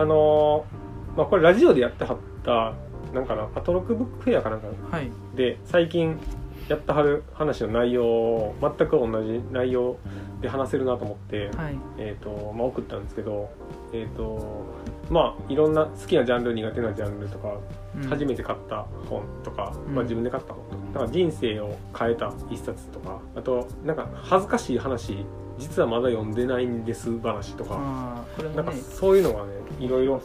あのーまあこれラジオでやってはったなんかなアトロックブックフェアかなんかはい。で最近やってはる話の内容を全く同じ内容で話せるなと思って、はい。えーとまあ、送ったんですけどえっ、とまあいろんな好きなジャンル苦手なジャンルとか、うん。初めて買った本とか、うん。まあ、自分で買った本とかだから人生を変えた一冊とかあとなんか恥ずかしい話実はまだ読んでないんです話とか、なんかそういうのがねいろいろ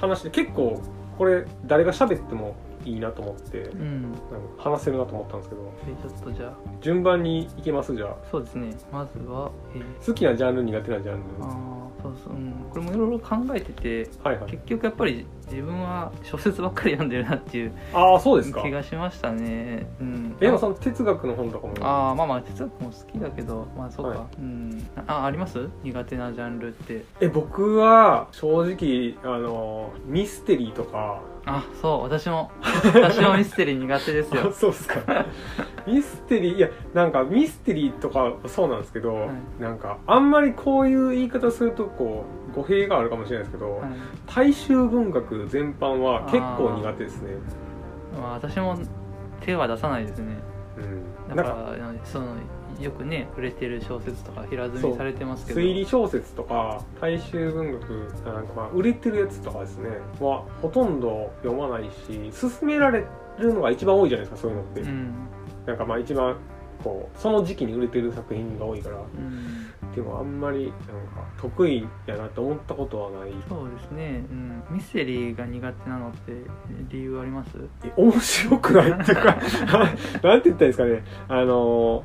話して結構これ誰が喋ってもいいなと思ってうん。話せるなと思ったんですけどでちょっとじゃあ。順番に行きますじゃあ。そうですね。まずはえー。好きなジャンル苦手なジャンル。ああそうそう、うん、これもいろいろ考えててはいはい。結局やっぱり自分は小説ばっかり読んでるなっていうああそうですか。気がしましたね。うん。えでもその哲学の本とかも？ああまあまあ哲学も好きだけどまあそうか、はい。うん。ああります？苦手なジャンルって。え僕は正直あのミステリーとかあそう私も。私もミステリー苦手ですあよそうですか。ミステリーいやなんかミステリーとかそうなんですけど、はい。なんかあんまりこういう言い方するとこう語弊があるかもしれないですけど、はい。大衆文学全般は結構苦手ですね。まあ、私も手は出さないですね。うん。だかなんからそのよくね売れてる小説とか平積みされてますけど。推理小説とか大衆文学なんかまあ売れてるやつとかですね。はほとんど読まないし勧められるのが一番多いじゃないですかそういうのって、うん。なんかまあ一番こうその時期に売れてる作品が多いから。うん。でもあんまりなんか得意やなと思ったことはない。そうですね、うん、ミステリーが苦手なのって理由あります？え面白くないっていうか なんて言ったらいいですかね。あの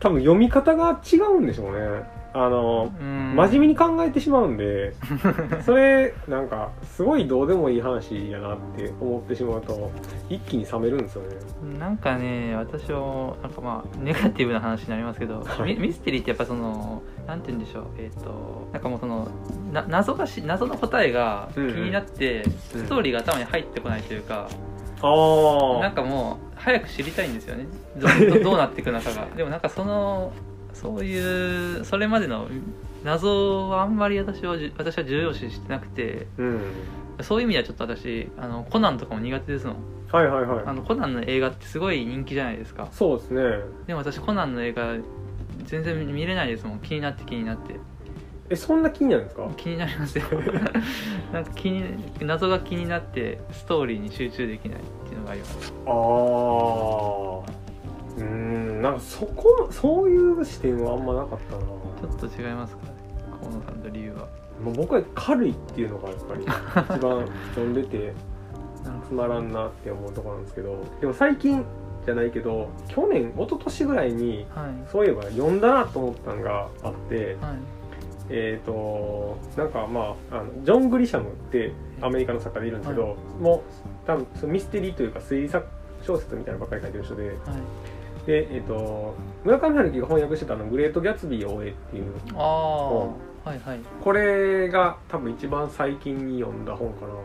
多分読み方が違うんでしょうね。あのうん。真面目に考えてしまうんで それなんかすごいどうでもいい話やなって思ってしまうと一気に冷めるんですよね。なんかね私はなんかまあネガティブな話になりますけど、はい。ミミステリーってやっぱそのなんて言うんでしょうえっ、となんかもうそのな謎がし謎の答えが気になって、うんストーリーが頭に入ってこないというか、あなんかもう早く知りたいんですよね。どど どうなっていくのかが。でもなんかそのそういうそれまでの謎はあんまり私はじ私は重要視してなくて。うん。そういう意味ではちょっと私あのコナンとかも苦手ですもん。はいはいはい。あのコナンの映画ってすごい人気じゃないですか。そうですね。でも私コナンの映画全然見れないですもん。気になって気になってえそんな気になるんですか？気になりますよ。なんか気に謎が気になってストーリーに集中できないっていうのがあります。ああうーんなんかそこそういう視点はあんまなかったな。ちょっと違いますかね河野さんと理由は。もう僕は軽いっていうのがやっぱり一番読んでてつまらんなって思うところなんですけど。でも最近じゃないけど去年一昨年ぐらいにはい。そういえば読んだなと思ったのがあってはいえっ、となんかまああのジョン・グリシャムってアメリカの作家でいるんですけど、はもう多分そのミステリーというか推理作小説みたいなのばっかり書いてる人ではい。で、えっと村上春樹が翻訳してたあの「グレート・ギャツビーを終え」っていうああはいはい。これが多分一番最近に読んだ本かな。は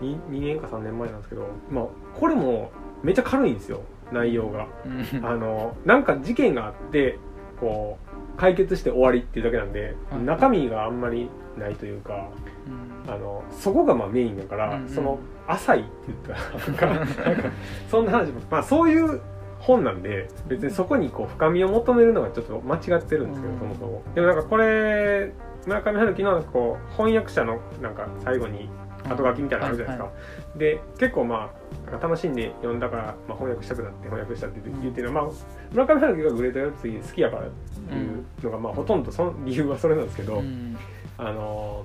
い。2, 2年か3年前なんですけど、まあ、これもめっちゃ軽いんですよ内容が。うん。あのなんか事件があってこう解決して終わりっていうだけなんで、はい。中身があんまりないというかうん。あのそこがまあメインだから、うんうん。その浅いって言ったらなんかそんな話もまあそういう本なんで別にそこにこう深みを求めるのがちょっと間違ってるんですけど、うん。そもそも。でもなんかこれ村上春樹のこう翻訳者のなんか最後に後書きみたいなのあるじゃないですか、はで結構まあ楽しんで読んだから、まあ、翻訳したくなって翻訳したって言ってるのは、まあ、村上春樹がグレートやつ好きやからっていうのが、まあ、ほとんどその理由はそれなんですけど、うん。あの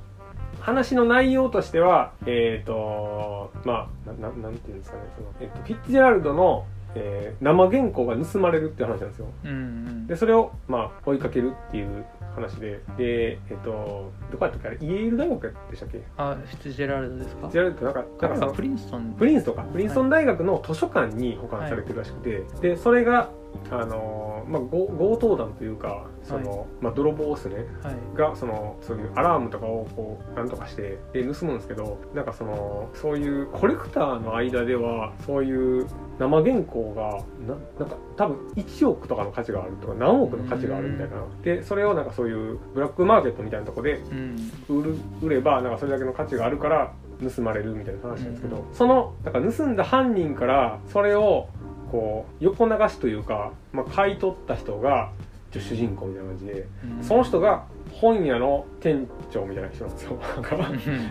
話の内容としてはえっ、とまあなななんていうんですかねその、えっとフィッツジェラルドの、えー生原稿が盗まれるっていう話なんですよ。うんうん。でそれを、まあ、追いかけるっていう話で。でえっ、とどこやったっけ？あれイエール大学でしたっけ？フあフィッツジェラルドですか？ィッツジェラルドなんかなんかプリンストンプリンストンか。プリンストン大学の図書館に保管されてるらしくて、でそれがあのまあ、ご強盗団というかその、まあ、泥棒ですね。はい。がそのそういうアラームとかをこうなんとかしてで盗むんですけどなんかそのそういうコレクターの間ではそういう生原稿がななんか多分1億とかの価値があるとか何億の価値があるみたいな。でそれをなんかそういうブラックマーケットみたいなとこでうん売る売ればなんかそれだけの価値があるから盗まれるみたいな話なんですけど、そのなんか盗んだ犯人からそれをこう横流しというか、まあ、買い取った人が主人公みたいな感じでうん。その人が本屋の店長みたいな人なんですよ。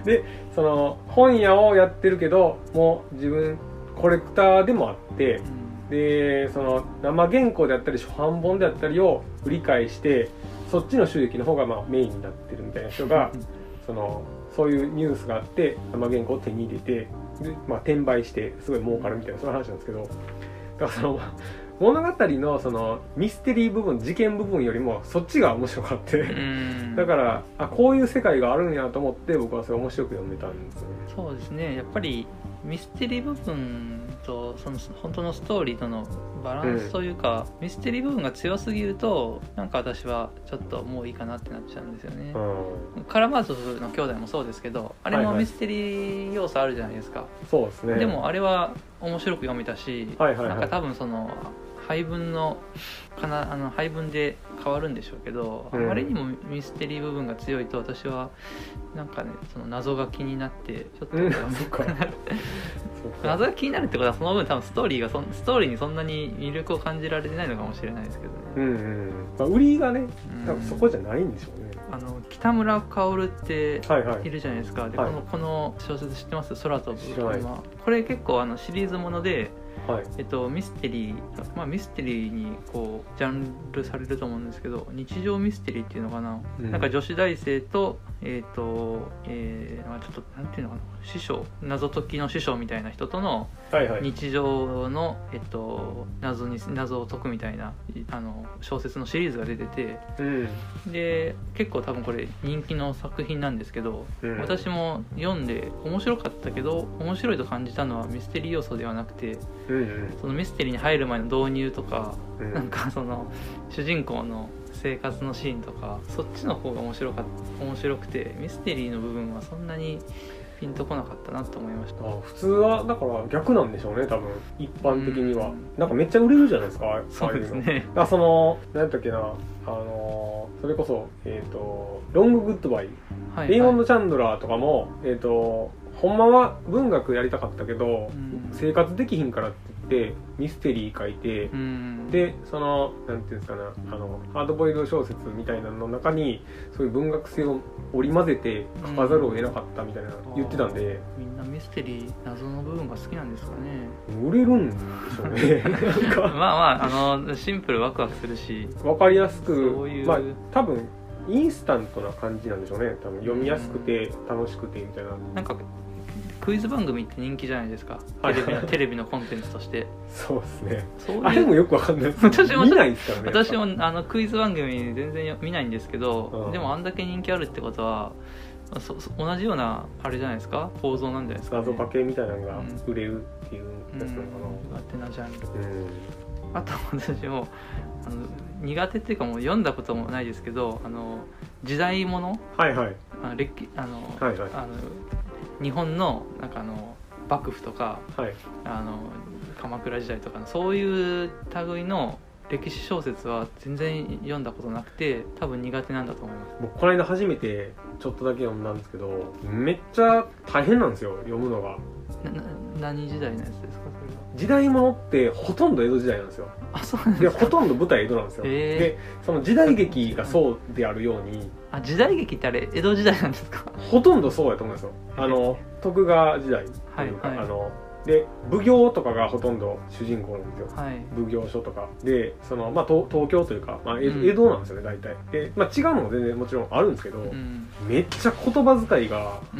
でその本屋をやってるけどもう自分コレクターでもあってでその生原稿であったり初版本であったりを売り買いしてそっちの収益の方がまあメインになってるみたいな人がそのそういうニュースがあって生原稿を手に入れてで、まあ、転売してすごい儲かるみたいなそういう話なんですけどだからその物語のそのミステリー部分事件部分よりもそっちが面白かって、うん。だからあこういう世界があるんやと思って僕はそれ面白く読めたんですよね。そうですね。やっぱりミステリー部分とその本当のストーリーとのバランスというか、ミステリー部分が強すぎるとなんか私はちょっともういいかなってなっちゃうんですよね、うん、カラマーゾフの兄弟もそうですけどあれもミステリー要素あるじゃないですか、そうですね。でもあれは面白く読めたし、はいはいはい。なんか多分その配分のかなあの配分で変わるんでしょうけど、うんあまりにもミステリー部分が強いと私はなんかねその謎が気になってちょっとなくなる。そうか。謎が気になるってことはその分多分ストーリーがそんストーリーにそんなに魅力を感じられてないのかもしれないですけどね、うんうんまあ、売りがねうん。多分そこじゃないんでしょうね、あの北村薫ってはいるじゃないですか。で、はい。このこの小説知ってます？空飛ぶ車これ結構あのシリーズものではい。えっと、ミステリー、まあ、ミステリーにこうジャンルされると思うんですけど日常ミステリーっていうのかな、うん。なんか女子大生とえっ、と、えーまあ、ちょっとなんていうのかな師匠謎解きの師匠みたいな人とのはいはい。日常の、えっと、謎に謎を解くみたいないあの小説のシリーズが出ててうん。で結構多分これ人気の作品なんですけど、うん。私も読んで面白かったけど面白いと感じたのはミステリー要素ではなくてうんうん。そのミステリーに入る前の導入とか、うん。なんかその主人公の生活のシーンとかそっちの方が面白かった面白くてミステリーの部分はそんなにピンとこなかったなと思いました。あ普通はだから逆なんでしょうね多分。一般的には。うん。なんかめっちゃ売れるじゃないですかあそうですね。だからその何やったっけな。あのそれこそえっ、と「ロング・グッドバイ」はいレイモンド・はいチャンドラーとかも、えっ、とほんまは文学やりたかったけど、うん。生活できひんからっててミステリー書いて、うん。でそのなんていうんですかねあのハードボイルド小説みたいなのの中にそういう文学性を織り交ぜて書かざるを得なかったみたいな言ってたんで、みんなミステリー謎の部分が好きなんですかね。売れるんでしょうね。まあまああのシンプルワクワクするし。分かりやすくまあ多分インスタントな感じなんでしょうね。多分読みやすくて楽しくてみたいな。なんかクイズ番組って人気じゃないですか。はいテレビのテレビのコンテンツとして。そうですね。そうあれもよくわかんないです私も見ないですからね私もあのクイズ番組全然見ないんですけど、うん。でもあんだけ人気あるってことはそそ同じようなあれじゃないですか？構造なんじゃないですか、ね、謎かけみたいなのがうん。売れるっていううんやつなのか苦手なジャンルなうん。あと私もあの苦手っていうかもう読んだこともないですけどあの時代物？はいはい。あの歴あの、はいはい。あの日本のなんかあの幕府とかはい。あの鎌倉時代とかのそういう類の歴史小説は全然読んだことなくて多分苦手なんだと思います。僕この間初めてちょっとだけ読んだんですけどめっちゃ大変なんですよ読むのが。何時代のやつですかそれは？時代物ってほとんど江戸時代なんですよ。あそうなんでですか。ほとんど舞台江戸なんですよ、へー。でその時代劇がそうであるようにあ時代劇ってあれ江戸時代なんですか？ほとんどそうやと思うんですよ。あの徳川時代というか、はいはい。あので奉行とかがほとんど主人公なんですよ。はい。奉行所とか。でその、まあ、東東京というか、まあ、江戸なんですよね大体。で、まあ、違うのも全然もちろんあるんですけど、うん。めっちゃ言葉遣いが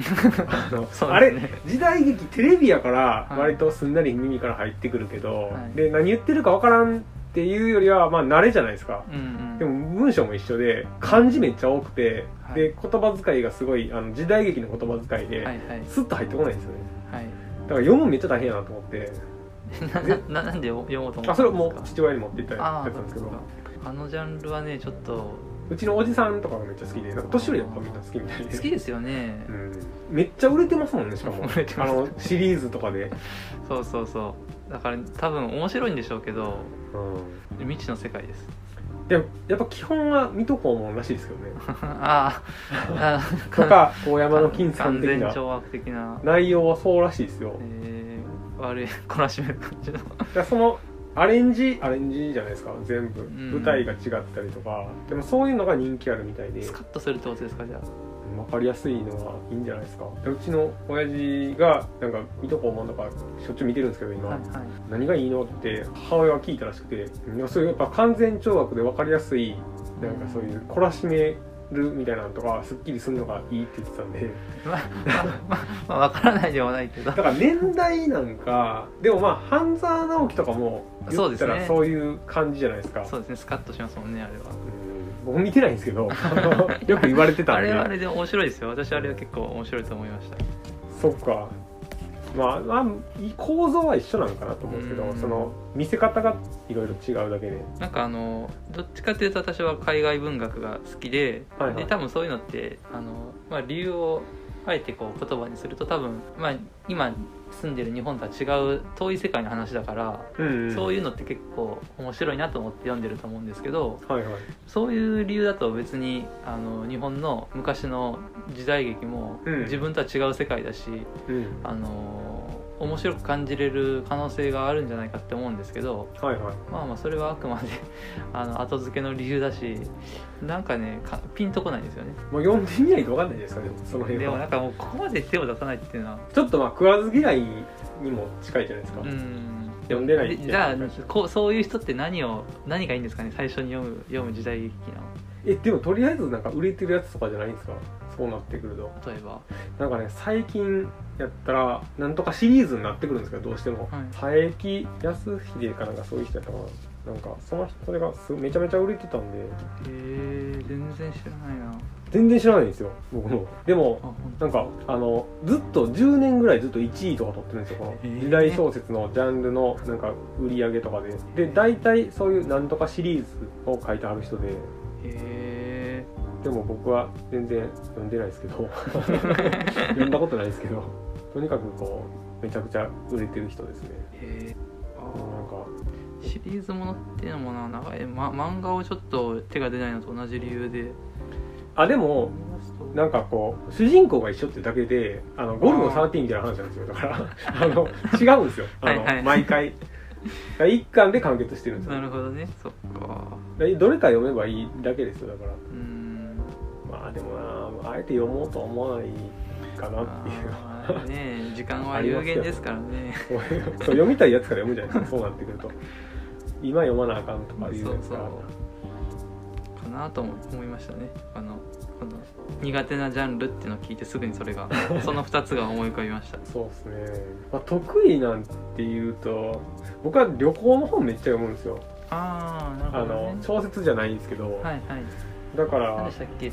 あのそうあれ時代劇テレビやからはい。割とすんなり耳から入ってくるけど、はい。で何言ってるかわからんっていうよりはまあ慣れじゃないですか。うんうん。でも文章も一緒で漢字めっちゃ多くて、はい。で言葉遣いがすごいあの時代劇の言葉遣いで、はいはい。スッと入ってこないんですよね。はい。だから読むのめっちゃ大変やなと思って。なななんで読もうと思ったんですか？あそれもう父親に持っていったやあつなんですけど。ああのジャンルはねちょっとうちのおじさんとかがめっちゃ好きでなんか年寄りやっぱみんな好きみたいで。好きですよね、うん、めっちゃ売れてますもんねしかも。あのシリーズとかで、そうそうそう。だから多分面白いんでしょうけどうん、未知の世界です。でもやっぱ基本は水戸黄門らしいですけどね。あ ああとか大山の金さん完的な的な、内容はそうらしいですよ。えー、悪い懲らしめる感じのそのアレンジアレンジじゃないですか全部、ん。舞台が違ったりとか。でもそういうのが人気あるみたいで。スカッとするってことですかじゃあ分かりやすいのはいいんじゃないですか。でうちの親父がなんか水戸黄門とかしょっちゅう見てるんですけど今、はいはい。何がいいのって母親は聞いたらしくて。そういうやっぱ完全懲悪で分かりやすいなんかそういう懲らしめるみたいなのとかすっきりするのがいいって言ってたんで。まあまあまあ分からないではないけど。だから年代なんかでもまあ半沢直樹とかも言ったらそうですね。そういう感じじゃないですか。そうですね。スカッとしますもんねあれは。うん僕見てないんですけどよく言われてたんで。あれはあれで面白いですよ。私あれは結構面白いと思いました。そっか。まあ、まあ、構造は一緒なのかなと思うんですけどうん。その見せ方がいろいろ違うだけで。なんかあのどっちかっていうと私は海外文学が好きで,、はいはい。で多分そういうのってあの、まあ、理由をあえてこう言葉にすると多分、まあ、今住んでる日本とは違う遠い世界の話だから、うん、うん、そういうのって結構面白いなと思って読んでると思うんですけどはいはい。そういう理由だと別にあの日本の昔の時代劇もうん。自分とは違う世界だし、うん。あの面白く感じれる可能性があるんじゃないかって思うんですけどはいはい。まあまあそれはあくまで あの後付けの理由だしなんかねかピンとこないんですよね。もう読んでみないと分かんないですかでもその辺でもなんはかもうここまで手を出さないっていうのは。ちょっとまあ食わず嫌いにも近いじゃないですか、うん。読んでないじゃあこうそういう人って何を何がいいんですかね最初に読む読む時代劇の。えでもとりあえずなんか売れてるやつとかじゃないんですか？そうなってくると。例えば。なんかね最近やったらなんとかシリーズになってくるんですけどどうしても、はい。佐伯康秀かなんかそういう人やったかな。なんかその人それがすめちゃめちゃ売れてたんで。へえ全然知らないな。全然知らないんですよ僕もでもなんかあのずっと10年ぐらいずっと1位とか取ってるんですよこの。時代小説のジャンルのなんか売り上げとかで。で大体そういうなんとかシリーズを書いてある人で。へえでも僕は全然読んでないですけど。読んだことないですけど。とにかくこうめちゃくちゃ売れてる人ですね。へえなんかシリーズものっていうのもな長い、ま、漫画をちょっと手が出ないのと同じ理由で。あでもなんかこう主人公が一緒ってだけであのゴルゴ13みたいな話なんですよ。だから あの違うんですよ。あのはいはい。毎回。一巻で完結してるんですよ。なるほどね。そっか。でどれか読めばいいだけですよ。だから。うんまあでもなあえて読もうとは思わないかなっていう。ね時間は有限ですからね。そう読みたいやつから読むじゃないですかそうなってくると。今読まなあかんとかいうやつかなとも思いましたね。あのこの苦手なジャンルっていうのを聞いてすぐにそれが その2つが思い浮かびました。そうですね、まあ、得意なんていうと僕は旅行の本めっちゃ読むんですよ。ああなあるほど、ね。の、小説じゃないんですけど、はいはいだから何でしたっけ？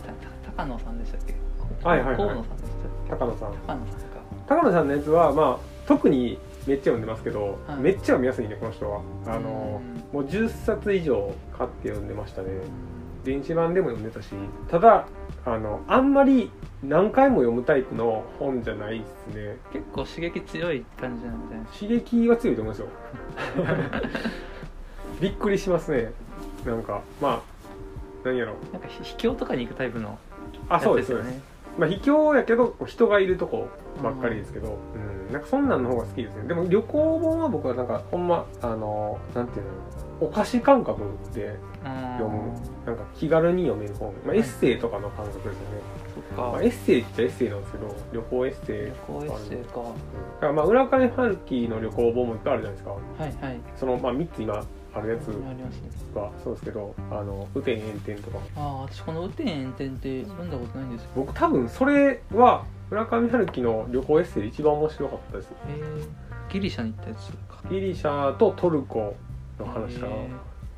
高野さんでしたっけ？はいはいはい。河野さんでしたっ高野さん。け高野さんか。高野さんのやつはまあ特にめっちゃ読んでますけど、はい。めっちゃ読みやすいねこの人は。あのうん。もう10冊以上買って読んでましたね。電子版でも読んでたしただあのあんまり何回も読むタイプの本じゃないですね。結構刺激強い感じなんです刺激は強いと思いますよ。びっくりしますね。なんかまあ何やろ。かなんかひ秘境とかに行くタイプのあそうですよね。まあ秘境やけどこう人がいるとこばっかりですけど、うん、なんかそんなんの方が好きですね。でも旅行本は僕はなんかほんまあのなんていうのお菓子感覚で読む。なんか気軽に読める本、まあ、エッセイとかの感覚ですよね、そっか。まあ、エッセイっちゃエッセイなんですけど旅行エッセイ旅行エッセイか。うん。だからまあ浦上春樹の旅行本もいっぱいあるじゃないですか。はいはい。そのまあ3つ今あるやつありますね。はそうですけどあの雨天炎天とかああ私この「雨天炎天」って読んだことないんですよ。僕多分それは村上春樹の旅行エッセイで一番面白かったです。へえギリシャに行ったやつか。ギリシャとトルコの話かな。へ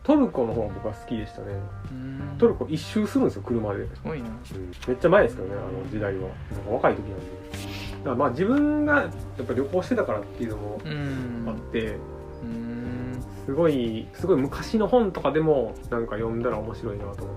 トルコの方が僕は好きでしたね。トルコ一周するんですよ車で、すごいな。めっちゃ前ですけどねあの時代は。若い時なんで。だからまあ自分がやっぱ旅行してたからっていうのもうん。あって、うーんすごいすごい昔の本とかでもなんか読んだら面白いなと思っ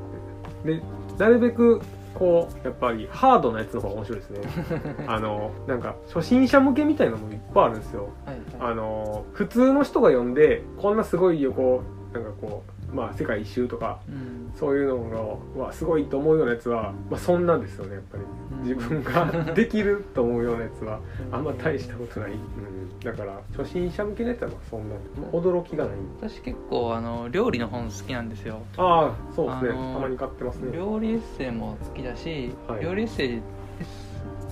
て。でなるべくこうやっぱりハードなやつの方が面白いですね。あのなんか初心者向けみたいなのもいっぱいあるんですよ。はいはい。あの普通の人が読んでこんなすごいよこうなんかこうまあ世界一周とかうん。そういうのがわすごいと思うようなやつは、まあ、そんなんですよねやっぱり。自分ができると思うようなやつはあんま大したことない、うん、だから初心者向けのやつはまあそんな、まあ驚きがない。私結構あの料理の本好きなんですよ。ああそうですね、あのーたまに買ってますね。料理エッセイも好きだし、はい。料理エッセイ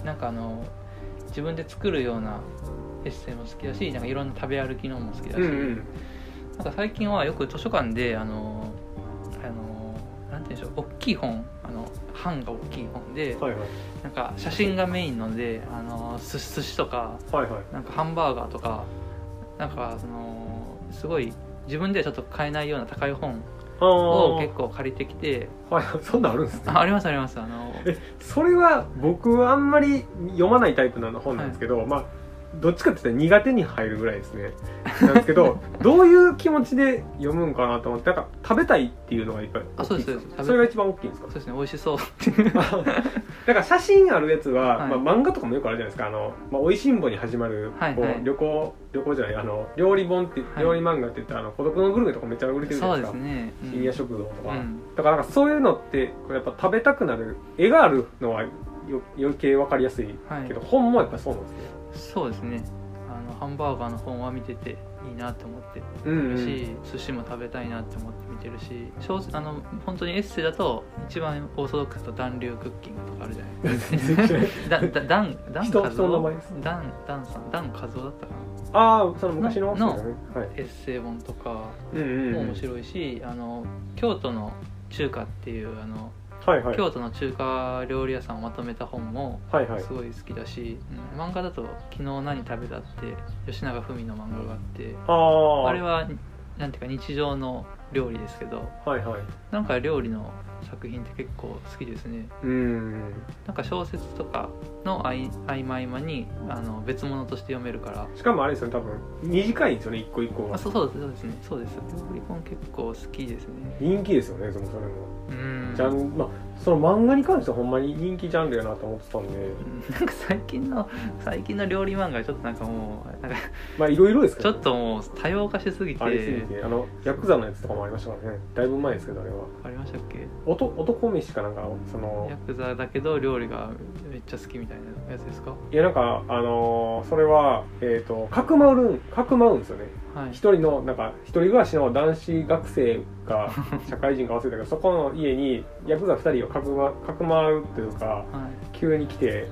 なんかあの自分で作るようなエッセイも好きだしなんかいろんな食べ歩きのも好きだし、うんうんなんか最近はよく図書館であのあのなんて言うんでしょう大きい本あの版が大きい本で、はいはい。なんか写真がメインのであの寿司とかはいはい。なんかハンバーガーとかなんかそのすごい自分ではちょっと買えないような高い本あをあ結構借りてきてはいそんなんあるんですね。あありますありますあの。えそれは僕はあんまり読まないタイプなの本なんですけど、まあどっちかって言ったら苦手に入るぐらいですね。なんですけど どういう気持ちで読むんかなと思ってなんか食べたいっていうのがいっぱいあそうですそうです。それが一番大きいんですか？そうですね美味しそう。だから写真あるやつは、はい。まあ、漫画とかもよくあるじゃないですか「あのまあ、おいしんぼ」に始まる、はいはい。旅行旅行じゃないあの料理本って、はい。料理漫画って言ったらあの孤独のグルメとかめっちゃ売れてるじゃそないうですか。ですね、うん。深夜食堂とか、うん。だからなんかそういうのってこれやっぱ食べたくなる絵があるのはよ余計分かりやすいはい。けど、本もやっぱそうなんですねそうですね。あのハンバーガーの本は見てていいなって思って。うんるし、寿司も食べたいなって思って見てるしあの本当にエッセイだと一番オーソドックスと暖流クッキングとかあるじゃない。ですかダンダン人カズオ？人の名前です。ダンダンさん？ダンカズオだったかな？ああその昔のね。はい。エッセイ本とかうんうんうん。も面白いし、あの京都の中華っていうあの、はいはい。京都の中華料理屋さんをまとめた本もはいはい。すごい好きだし、うん。漫画だと「昨日何食べた?」って吉永文の漫画があってあああれはなんていうか日常の料理ですけどはいはい。なんか料理の作品って結構好きですね。うん。なんか小説とかの合合間合間にあの別物として読めるから。しかもあれですよね多分。短いんですよね一個一個が。あそうそうですそうですね。そうです。料理本結構好きですね。人気ですよねそのそれも。うんジャンまあその漫画に関してはほんまに人気ジャンルやなと思ってたんで。うん。なんか最近の最近の料理漫画ちょっとなんかもうなんかまあいろいろですけど。ちょっともう多様化しすぎて。ありすぎて。あのヤクザのやつとかもありましたからね。だいぶ前ですけどあれは。ありましたっけ？男男飯かなんかそのヤクザだけど料理がめっちゃ好きみたいなやつですか？いやなんかあのーそれはえっ、とかくまうるんかくまうんですよね。はい一人のなんか一人暮らしの男子学生が 社会人か忘れたけどそこの家にヤクザ二人をかくまかくまうというかはい。急に来て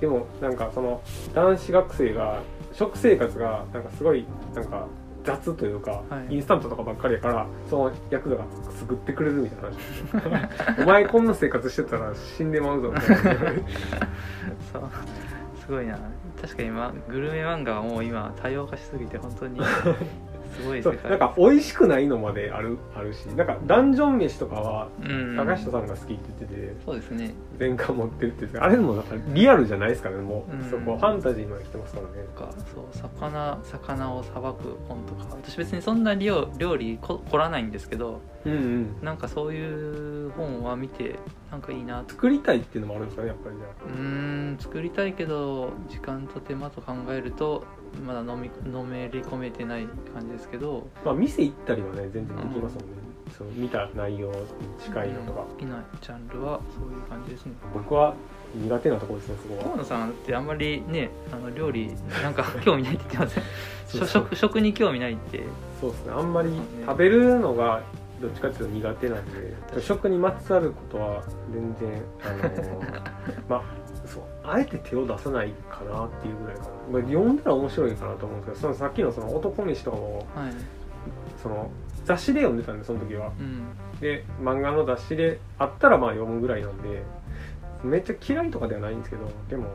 でもなんかその男子学生が食生活がなんかすごいなんか雑というか、はい。インスタントとかばっかりやからそのヤクザが作ってくれるみたいな話。お前こんな生活してたら死んでまうぞみたいな。そう。すごいな確かに、ま、グルメ漫画はもう今多様化しすぎて本当に すごいなんか美味しくないのまであるあるしなんかダンジョン飯とかはうん。高下さんが好きって言っててそうですね。全巻持ってるって言っててあれもなんかリアルじゃないですからねもう、うん。そこファンタジーまで来てますからね。かそう魚魚をさばく本とか。私別にそんな料料理こ凝らないんですけどうんうん。なんかそういう本は見てなんかいいな。と作りたいっていうのもあるんですかねやっぱりじゃうーん作りたいけど時間と手間と考えるとまだ飲みのめり込めてない感じですけど。あまあ店行ったりはね全然できますもんね、その見た内容に近いのとか、好きなジャンルはそういう感じですね。僕は苦手なところですねそこは。河野さんってあんまりねあの料理なんか興味ないって言ってません？食食に興味ないって。そうですね。あんまり食べるのがどっちかっていうと苦手なんで食にまつわることは全然あのーまあそうあえて手を出さないかなっていうぐらいかな、まあ、読んだら面白いかなと思うんですけどそのさっきのその男飯とかもはい。その雑誌で読んでたんでその時は。うん。で漫画の雑誌であったらまあ読むぐらいなんでめっちゃ嫌いとかではないんですけどでも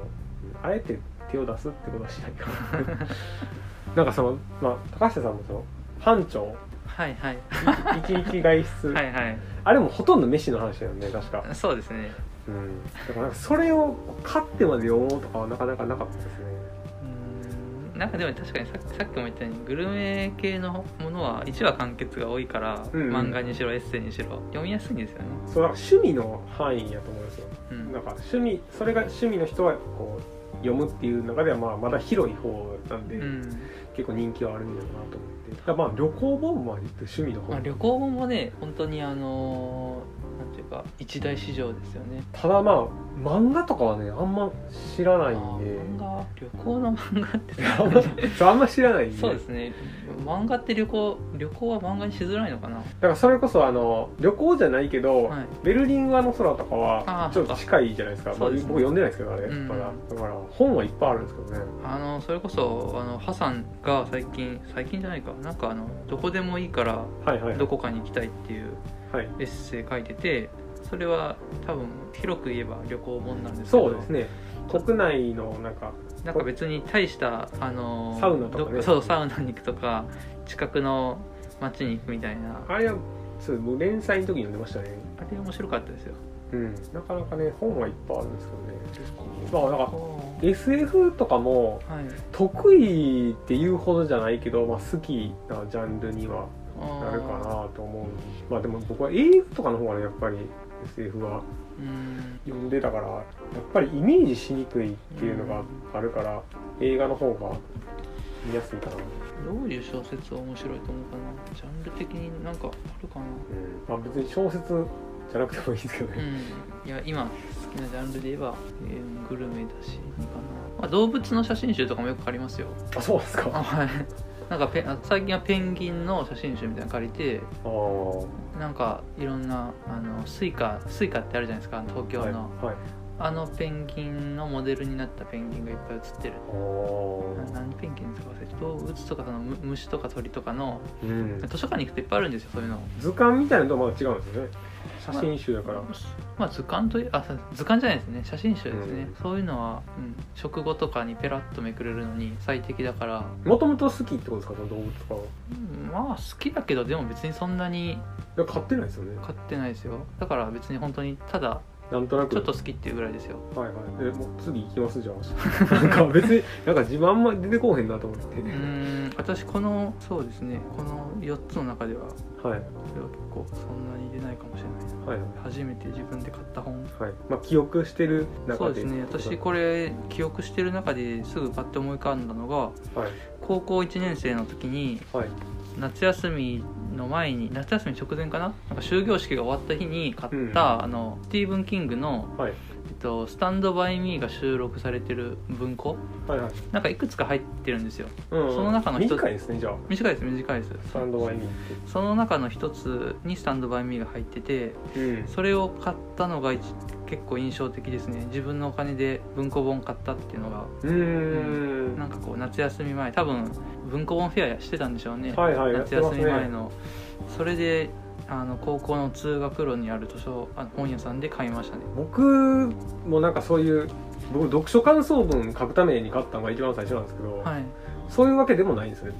あえて手を出すってことはしないかな。なんかそのまあ高下さんもその班長。はいはい。一日外出、はいはい。あれもほとんど飯の話だよね確か、そうですねうん、だからそれを買ってまで読もうとかはなかなかなかったですね。うなんかでも確かにささっきも言ったようにグルメ系のものは1話完結が多いから、うんうん。漫画にしろエッセイにしろ読みやすいんですよね、そうなんか趣味の範囲やと思うんですよ。うん。なんか趣味それが趣味の人はこう読むっていう中ではまあまだ広い方なんで、うん。結構人気はあるんだろうなと思って。まあ旅行本まで言って趣味の方、まあ、旅行本もね本当にあのーなんていうか一大市場ですよね。ただまあ漫画とかはねあんま知らないんで。漫画旅行の漫画って。あんまそうあんま知らないんで。そうですね。漫画って旅行旅行は漫画にしづらいのかな。だからそれこそあの旅行じゃないけど、はい。ベルリン側の空とかはちょっと近いじゃないですか。そうですね。僕読んでないですけどあれ、うん。まだだから本はいっぱいあるんですけどね。あのそれこそあのハサンが最近最近じゃないか。なんかあのどこでもいいからはいはいどこかに行きたいっていうはいエッセイ書いててそれは多分広く言えば旅行本なんですけどそうですね。国内のなんかなんか別に大したあのサウナとかね。どそうサウナに行くとか近くの街に行くみたいな。あれはそうもう連載の時に読んでましたね。あれ面白かったですよ。うん。なかなかね本はいっぱいあるんですけどね。まあなんか SF とかもはい。得意っていうほどじゃないけど、まあ、好きなジャンルにはなるかなと思う。まあでも僕は映画とかの方がねやっぱり SF はうん。読んでたからやっぱりイメージしにくいっていうのがあるから映画の方が見やすいかな、どういう小説は面白いと思うかな。ジャンル的になんかあるかな。まあ、別に小説じゃなくてもいいですけどね、うん。いや今好きなジャンルで言えば、えーグルメだしまあ、動物の写真集とかもよく借りますよ。あそうですか。ああはいなんかペあ最近はペンギンの写真集みたいなの借りてなんかいろんなあの Suica Suica ってあるじゃないですか東京の、はいはい。あのペンギンのモデルになったペンギンがいっぱい写ってる。何ペンギンですか忘れて動物とかそのむ虫とか鳥とかのうん。図書館に行くといっぱいあるんですよそういうの。図鑑みたいなのとはまだ違うんですよね写真集だから、まあ図鑑というあ図鑑じゃないですね。写真集ですね、うん。そういうのは、うん、食後とかにペラッとめくれるのに最適だから、もともと好きってことですか？その動物とかは。うんまあ好きだけどでも別にそんなにいや買ってないですよね。買ってないですよ。だから別に本当にただなんとなく。ちょっと好きっていうぐらいですよ。はいはい。えもう次行きますじゃあ。なんか別になんか自分あんま出てこうへんなと思って。うーん私このそうですね。この4つの中でははい。これは結構そんなに出ないかもしれないはい初めて自分で買った本。はい。まあ記憶してる中で。そうですね。私これ記憶してる中ですぐパッと思い浮かんだのがはい。高校1年生の時にはい。夏休みの前に夏休み直前かな？なんか終業式が終わった日に買った、うん。あのスティーブン・キングのはいと「スタンド・バイ・ミー」が収録されてる文庫？はいはい。なんかいくつか入ってるんですよ。うんその中の一つ。短いですねじゃあ。短いです短いです。スタンドバイミーっその中の一つに「スタンド・バイ・ミー」が入ってててうん。それを買ったのが一結構印象的ですね。自分のお金で文庫本買ったっていうのが。うーん。なんかこう夏休み前。多分文庫本フェアしてたんでしょうね、はいはい夏休み前の、それであの高校の通学路にある図書あ本屋さんで買いましたね。僕もなんかそういう僕読書感想文書くために買ったのが一番最初なんですけど、はい。そういうわけでもないんですね。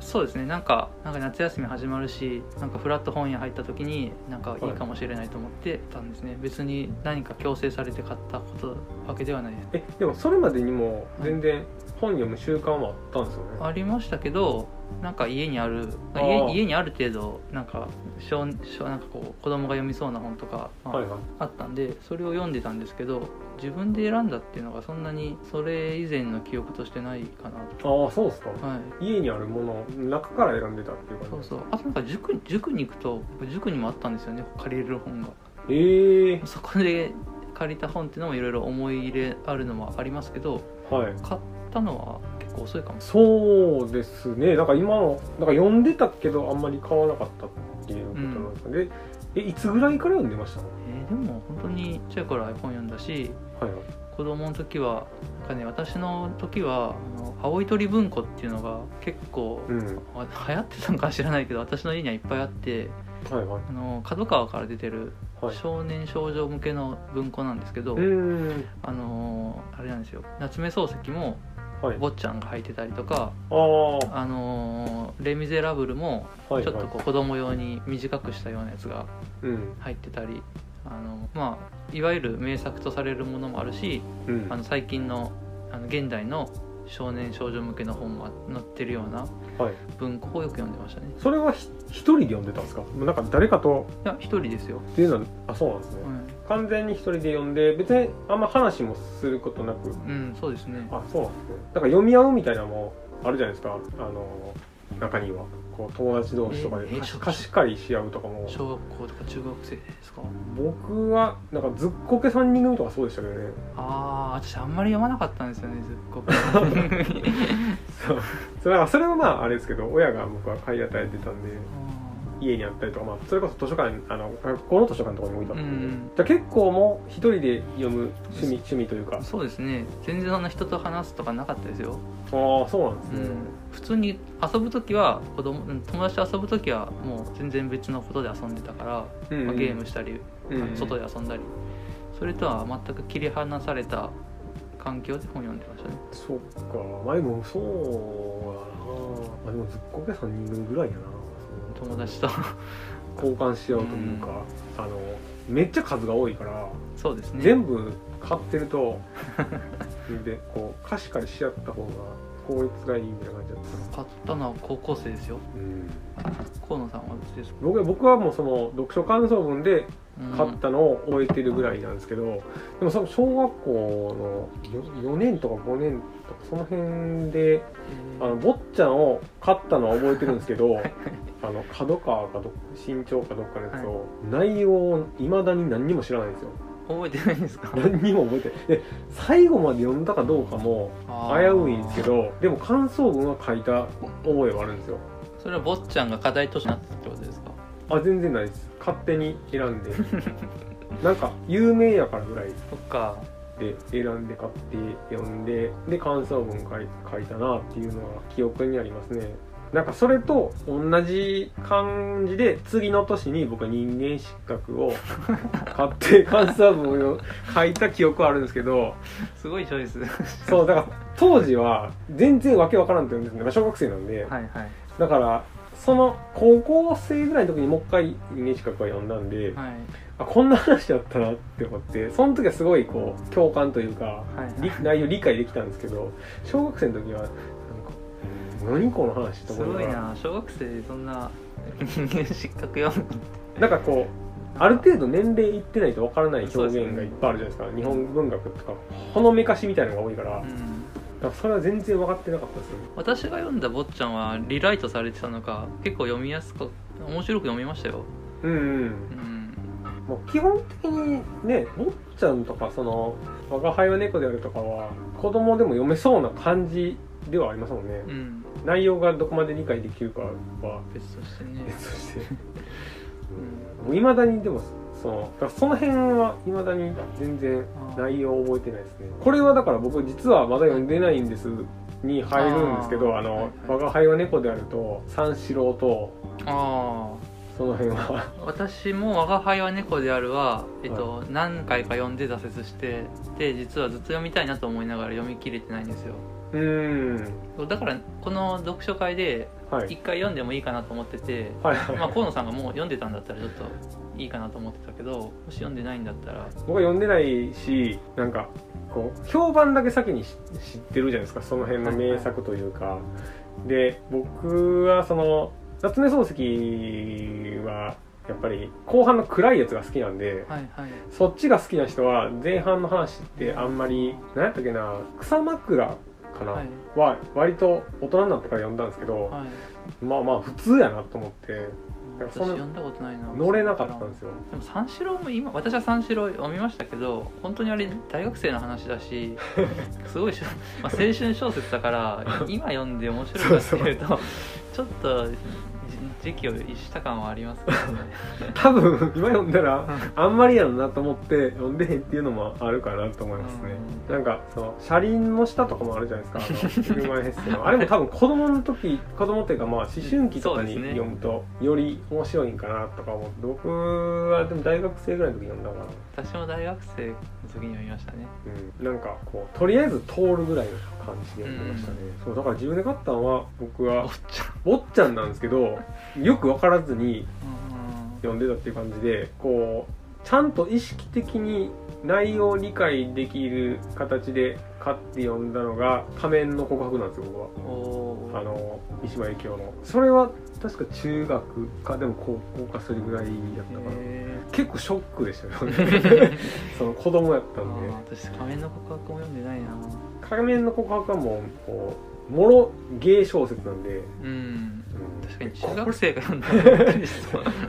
そうですね。なんかなんか夏休み始まるしなんかフラット本屋入った時になんかいいかもしれないと思ってたんですね、別に何か強制されて買ったことわけではない。ですえでもそれまでにも全然本読む習慣はあったんですよね、ありましたけどなんか家にある家家にある程度なんか小小なんかこう子供が読みそうな本とか、まあはいはい。あったんでそれを読んでたんですけど自分で選んだっていうのがそんなにそれ以前の記憶としてないかなと。ああそうですか、はい。家にあるものの中から選んでたっていう感じ。そうそう。あとなんか塾塾に行くと塾にもあったんですよね借りれる本が。ええそこで借りた本っていうのもいろいろ思い入れあるのもありますけどはい。買ったのは結構遅いかも。そうですね。なんか今のなんか読んでたけどあんまり買わなかったっていうことなんですかね、えいつぐらいから読んでましたえーでも本当にちっちゃい頃は本読んだしはいはい。子供の時はなんかね私の時はあの青い鳥文庫っていうのが結構、うん。あ流行ってたのか知らないけど私の家にはいっぱいあってはいはい。あの角川から出てるはい。少年少女向けの文庫なんですけど、うーん。あのーあれなんですよ。夏目漱石もはい。坊ちゃんが入ってたりとか、ああはあのーレ・ミゼラブル」もちょっとこう子供用に短くしたようなやつがうん。入ってたりあのまあいわゆる名作とされるものもあるしうん。あの最近のあの現代の少年少女向けの本も載ってるようなはい。文庫をよく読んでましたね。それはひ一人で読んでたんですか？なんか誰かと？いや一人ですよ、っていうのはあそうなんですね、完全に一人で読んで別にあんま話もすることなく。うんそうですね。あそうなんですね。だから読み合うみたいなのもあるじゃないですか。あの中にはこう友達同士とかでええ貸し借りし合うとかも。小学校とか中学生ですか？僕はなんかずっこけ3人組とかそうでしたけどね。ああ私あんまり読まなかったんですよねずっこけ。そう。それはそれはまああれですけど親が僕は買い与えてたんで家にあったりとか、まあ、それこそ図書館あの学校の図書館とかに置いてあったんで、うん。じゃあ結構もう一人で読む趣味趣味というか。あそうですね。全然そんな人と話すとかなかったですよ、あそうなんですね、うん、普通に遊ぶ時は子供うん友達と遊ぶ時はもう全然別のことで遊んでたから、うんまあ、ゲームしたり、うんうん。外で遊んだり。それとは全く切り離された環境で本読んでましたね。そっか。まあでもそうやな。まあでもずっこけ3人組ぐらいやな友達と。交換し合うというか、あのめっちゃ数が多いからそうですね。全部買ってるとでこう貸し借りし合った方が効率がいいみたいな感じだった。買ったのは高校生ですよ。うん。河野さんはですか、僕は僕はもうその読書感想文でうん。買ったのを終えてるぐらいなんですけど、でもその小学校の 4, 年とか5年とかその辺でえーあの坊ちゃんを買ったのは覚えてるんですけどあの角川かど新潮かどっかのやつを、内容をいまだに何にも知らないんですよ。覚えてないんですか？何にも覚えてで最後まで読んだかどうかも危ういんですけどでも感想文は書いた覚えはあるんですよ。それは坊ちゃんが課題図書になったってことですか？あ全然ないです。勝手に選んで。なんか有名やからぐらい。そっかで選んで買って読んでで感想文書い書いたなっていうのは記憶にありますね。なんかそれと同じ感じで次の年に僕は人間失格を 買って感想文を書いた記憶はあるんですけどすごいチョイス。はいそうだから当時は全然わけわからんって言うんですね、まあ、小学生なんで。はい。だからその高校生ぐらいの時にもう一回人間資格は読んだんで、はい。あこんな話だったなって思ってその時はすごいこう共感というかはい。り内容理解できたんですけど小学生の時はなんかうん何この話とすごい思いながら。な。小学生でそんな失格読むなんかこうある程度年齢いってないとわからない表現がいっぱいあるじゃないですか。日本文学とかほのめかしみたいなのが多いから,、うんそれは全然分かってなかったですよ。ね私が読んだ坊ちゃんはリライトされてたのか結構読みやすく面白く読みましたよ。うんうん。うん。もう基本的にね坊ちゃんとかその「我が輩は猫である」とかは子供でも読めそうな感じではありますもんね、うん。内容がどこまで理解できるかは。別としてね別としていまだにでもそのだからその辺はいまだに全然内容を覚えてないですね。これはだから僕実はまだ読んでないんですに入るんですけどあのはいはい「我が輩は猫である」と三四郎とあその辺は。あ私も「我が輩は猫であるは」えっと何回か読んで挫折してで実はずっと読みたいなと思いながら読み切れてないんですようーんだからこの読書会ではい。一回読んでもいいかなと思ってて、はいはい、まあ、河野さんがもう読んでたんだったらちょっといいかなと思ってたけどもし読んでないんだったら。僕は読んでないしなんかこう評判だけ先に知知ってるじゃないですかその辺の名作というか、で僕はその夏目漱石はやっぱり後半の暗いやつが好きなんではいはい。そっちが好きな人は前半の話ってあんまり何やったっけな草枕かな、はい。は割と大人になってから読んだんですけど、はい。まあまあ普通やなと思って。私読んだことないな。乗れなかったんですよ。でも三四郎も今私は三四郎読みましたけど本当にあれ大学生の話だし すごいしょ、まあ、青春小説だから 今読んで面白いかっていうとちょっとじ時期を逸した感はありますね。多分今読んだらあんまりやろなと思って読んでへんっていうのもあるかなと思いますね、なんかその車輪の下とかもあるじゃないですか。あのヒューマンヘッセの。あれも多分子供の時子供っていうかまあ思春期とかに読むとより面白いんかなとか思って僕はでも大学生ぐらいの時に読んだから私も大学生の時に読みましたね。うん、なんかこうとりあえず通るぐらいの感じで読んでましたね、そうだから自分で買ったのは僕はおっちゃん。坊っちゃんなんですけどよく分からずにうん読んでたっていう感じでこうちゃんと意識的に内容を理解できる形で買って読んだのが「仮面の告白」なんですよ僕は。あの三島由紀夫の。それは確か中学かでも高校かそれぐらいやったかな。へ結構ショックでしたよね。その子供やったーんで。私仮面の告白も読んでないな仮面の告白はもうこうもろ芸小説なんで、うんうん確かに中学生が読んだら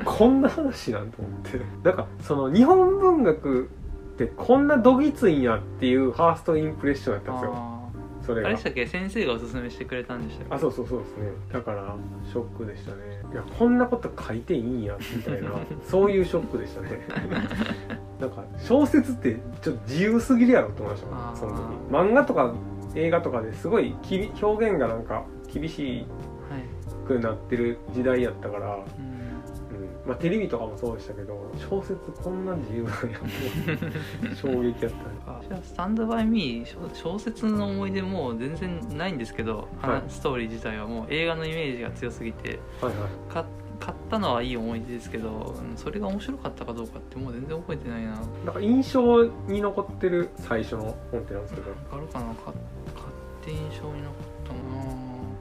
こんな話なんと思ってなんかその日本文学ってこんなどぎついんやっていうファーストインプレッションやったんですよそれあれでしたっけ先生がおすすめしてくれたんでしたっけあそうそうそうですねだからショックでしたねいやこんなこと書いていいんやみたいなそういうショックでしたねなんか小説ってちょっと自由すぎるやろと思いましたその時。漫画とか映画とかですごいきび表現がなんか厳しはいくなってる時代やったから、うん。うん。まあ、テレビとかもそうでしたけど小説こんな自由なんやって衝撃やった。ね私はスタンドバイミー小小説の思い出もう全然ないんですけど、はい。ストーリー自体はもう映画のイメージが強すぎてはいはい。か買ったのはいい思い出ですけどうんそれが面白かったかどうかってもう全然覚えてないな。なんか印象に残ってる最初の本ってなんですけど。あるかな？買買って印象に残ったな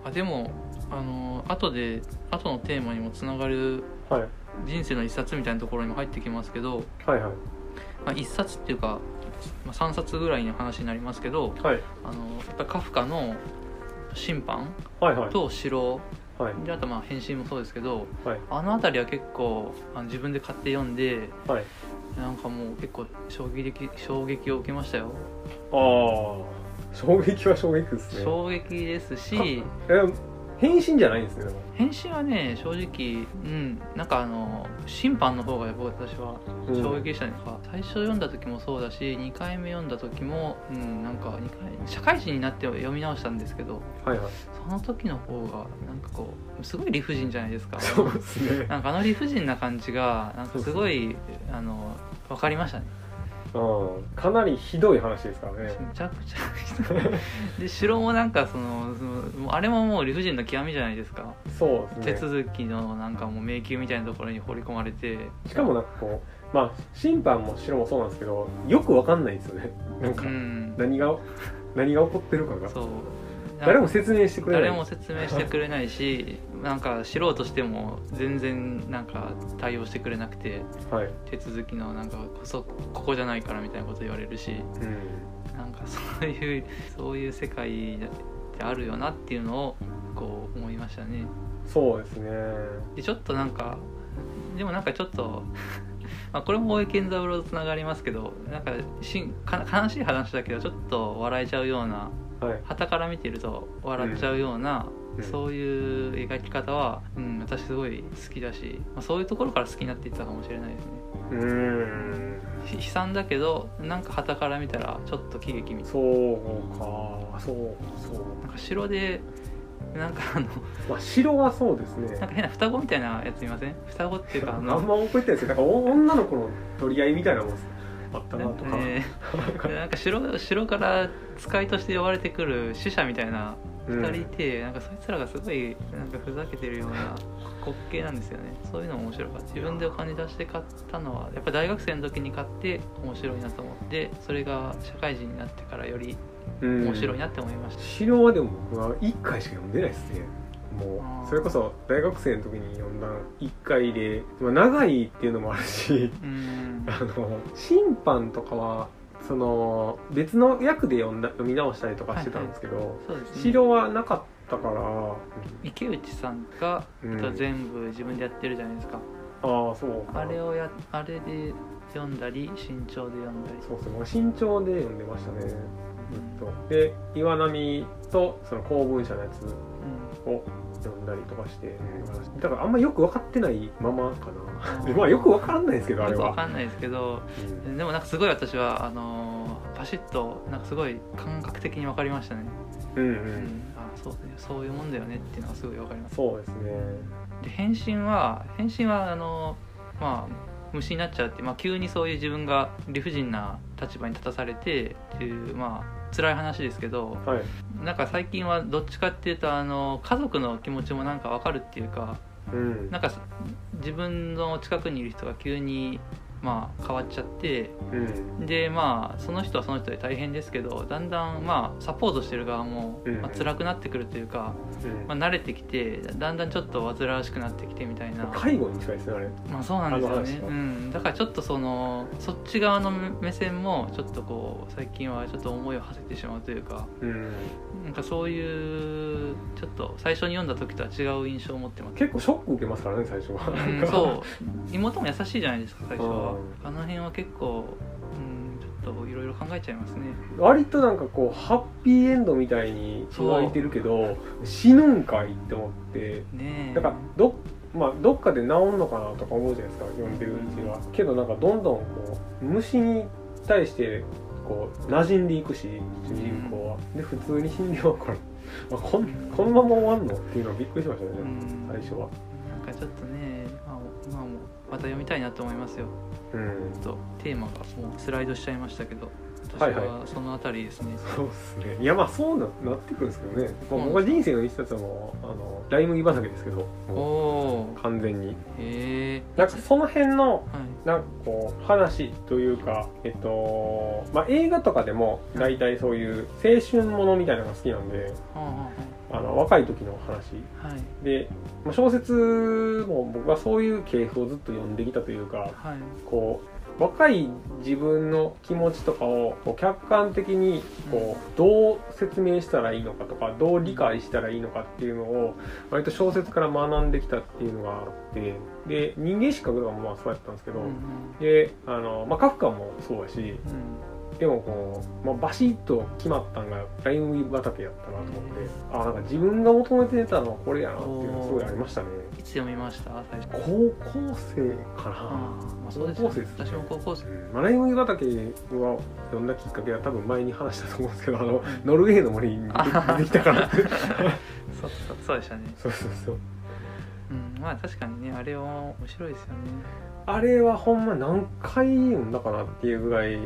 あでもあの後で後のテーマにもつながるはい。人生の一冊みたいなところにも入ってきますけど、はいはい。まあ、一冊っていうか、まあ、3冊ぐらいの話になりますけどはい。あのやっぱりカフカの審判はいはい。と城はい。であとまあ変身もそうですけどはい。あの辺りは結構あの自分で買って読んではい。なんかもう結構衝撃的衝撃を受けましたよ、ああ衝撃は衝撃ですね。衝撃ですしえ変身じゃないんですね変身はね正直うんなんかあの審判の方が僕私はうん。衝撃でしたね、なんか最初読んだ時もそうだし2回目読んだ時もうんなんか2回社会人になって読み直したんですけどはいはい。その時の方がなんかこうすごい理不尽じゃないですか。そうですね。なんかあの理不尽な感じがなんかすごいあの分かりましたねうん。かなりひどい話ですからね。めちゃくちゃで城もなんかそのそのあれももう理不尽の極みじゃないですか。そう手ですね。続きのなんかもう迷宮みたいなところに放り込まれて。しかもなんかこうまあ審判も城もそうなんですけどよくわかんないんですよね。なんかうん。何が何が起こってるかが。そう誰も説明してくれない。誰も説明してくれないしなんか知ろうとしても全然なんか対応してくれなくてはい。手続きのなんかこそここじゃないからみたいなこと言われるしうん。なんかそういうそういう世界であるよなっていうのをこう思いましたね。そうですね。でちょっとなんかでもなんかちょっと まあこれも大江健三郎とつながりますけどなんかしんか悲しい話だけどちょっと笑えちゃうようなはい。傍から見てると笑っちゃうような、うん。そういう描き方は、うん、私すごい好きだし、まあ、そういうところから好きになっていったかもしれないですね。うーん。ひ悲惨だけどなんか傍から見たらちょっと喜劇みたいそうか。そうそうななんか城でなんかあのまあ城はそうですね。なんか変な双子みたいなやついません？双子っていうかあの あんま覚えてないですけどなんかお女の子の取り合いみたいなもんあったなとか、えー。で なんか城城から使いとして呼ばれてくる死者みたいなうん。2人いて、なんかそいつらがすごいなんかふざけてるような滑稽なんですよね。そういうのも面白かった。自分でお金出して買ったのはやっぱ大学生の時に買って面白いなと思ってそれが社会人になってからよりうん面白いなって思いました、城はでも僕は1回しか読んでないですねもうそれこそ大学生の時に読んだ1回で、まあ、長いっていうのもあるしうん。あの審判とかはその別の役で読んだ読み直したりとかしてたんですけど、そうですね。城はなかったから、池内さんがうん。全部自分でやってるじゃないですか、ああそうか。あれをやあれで読んだり新潮で読んだり。そうそう。慎重で読んでましたね。ずっと。で岩波とその公文社のやつを読んだりとかしてだからあんまよく分かってないままかな。でまあよく分からないですけどあれよくわはかんないですけどうん。でもなんかすごい私はあのーパシッとなんかすごい感覚的に分かりましたね、うんううん。ん、あそうねそういうもんだよねっていうのがすごい分かります。そうですね。で変身は変身はあのーまあ虫になっちゃうって、まあ、急にそういう自分が理不尽な立場に立たされてっていうまあ辛い話ですけどはい。なんか最近はどっちかっていうとあの家族の気持ちもなんか分かるっていうかうん。なんか自分の近くにいる人が急にまあ変わっちゃってうん。でまあその人はその人で大変ですけどだんだんまあサポートしてる側も、うん。まあ辛くなってくるというか、まあ、慣れてきてだんだんちょっと煩わしくなってきてみたいな。介護に近いですねあれ。まあそうなんですよね。うん、だからちょっとそのそっち側の目線もちょっとこう最近はちょっと思いを馳せてしまうというかうん。なんかそういうちょっと最初に読んだ時とは違う印象を持ってます。結構ショック受けますからね最初は、うん、そう。妹も優しいじゃないですか最初はうあの辺は結構、うん、ちょっといろいろ考えちゃいますね。割となんかこうハッピーエンドみたいに描いてるけど死ぬんかいって思って。ねえ。だからど,、まあ、どっかで治んのかなとか思うじゃないですか読んでるうちはけどなんかどんどんこう虫に対してこう馴染んでいくし主人公は。で普通に死んでまうから、まあ、こんこのまま終わんのっていうのはびっくりしましたね、うん。最初は。なんかちょっとね今も今もまた読みたいなと思いますようん。ちょっとテーマがもうスライドしちゃいましたけど私はそのあたりですね、そうですね。いやまあそうななってくるんですけどね、まあ、うん。僕は人生の一冊はもうあのライ麦畑ですけどお完全に。へえなんかその辺のはい。なんかこう話というか、えっとまあ、映画とかでも大体そういう青春ものみたいなのが好きなんではあの若い時の話。あはい。で、まあ、小説も僕はそういう系譜をずっと読んできたというかはい。こう若い自分の気持ちとかをこう客観的にこうどう説明したらいいのかとかどう理解したらいいのかっていうのを割と小説から学んできたっていうのがあってで人間失格とかもまあそうやったんですけど、うんうん。であの、まあ、カフカもそうやしうんでもこう、まあ、バシッと決まったんがライ麦畑やったなと思ってあなんか自分が求めてたのはこれやなっていうのがすごいありましたね。いつ読みました最初。高校生かな、まあそうです高校生ですね。私も高校生。うん。まあ、ライ麦畑は読んだきっかけは多分前に話したと思うんですけどあのノルウェーの森に出てきたから。そうそうそうでしたね。そうそうそう。うんまあ確かにねあれは面白いですよね。あれはほんま何回読んだかなっていうぐらい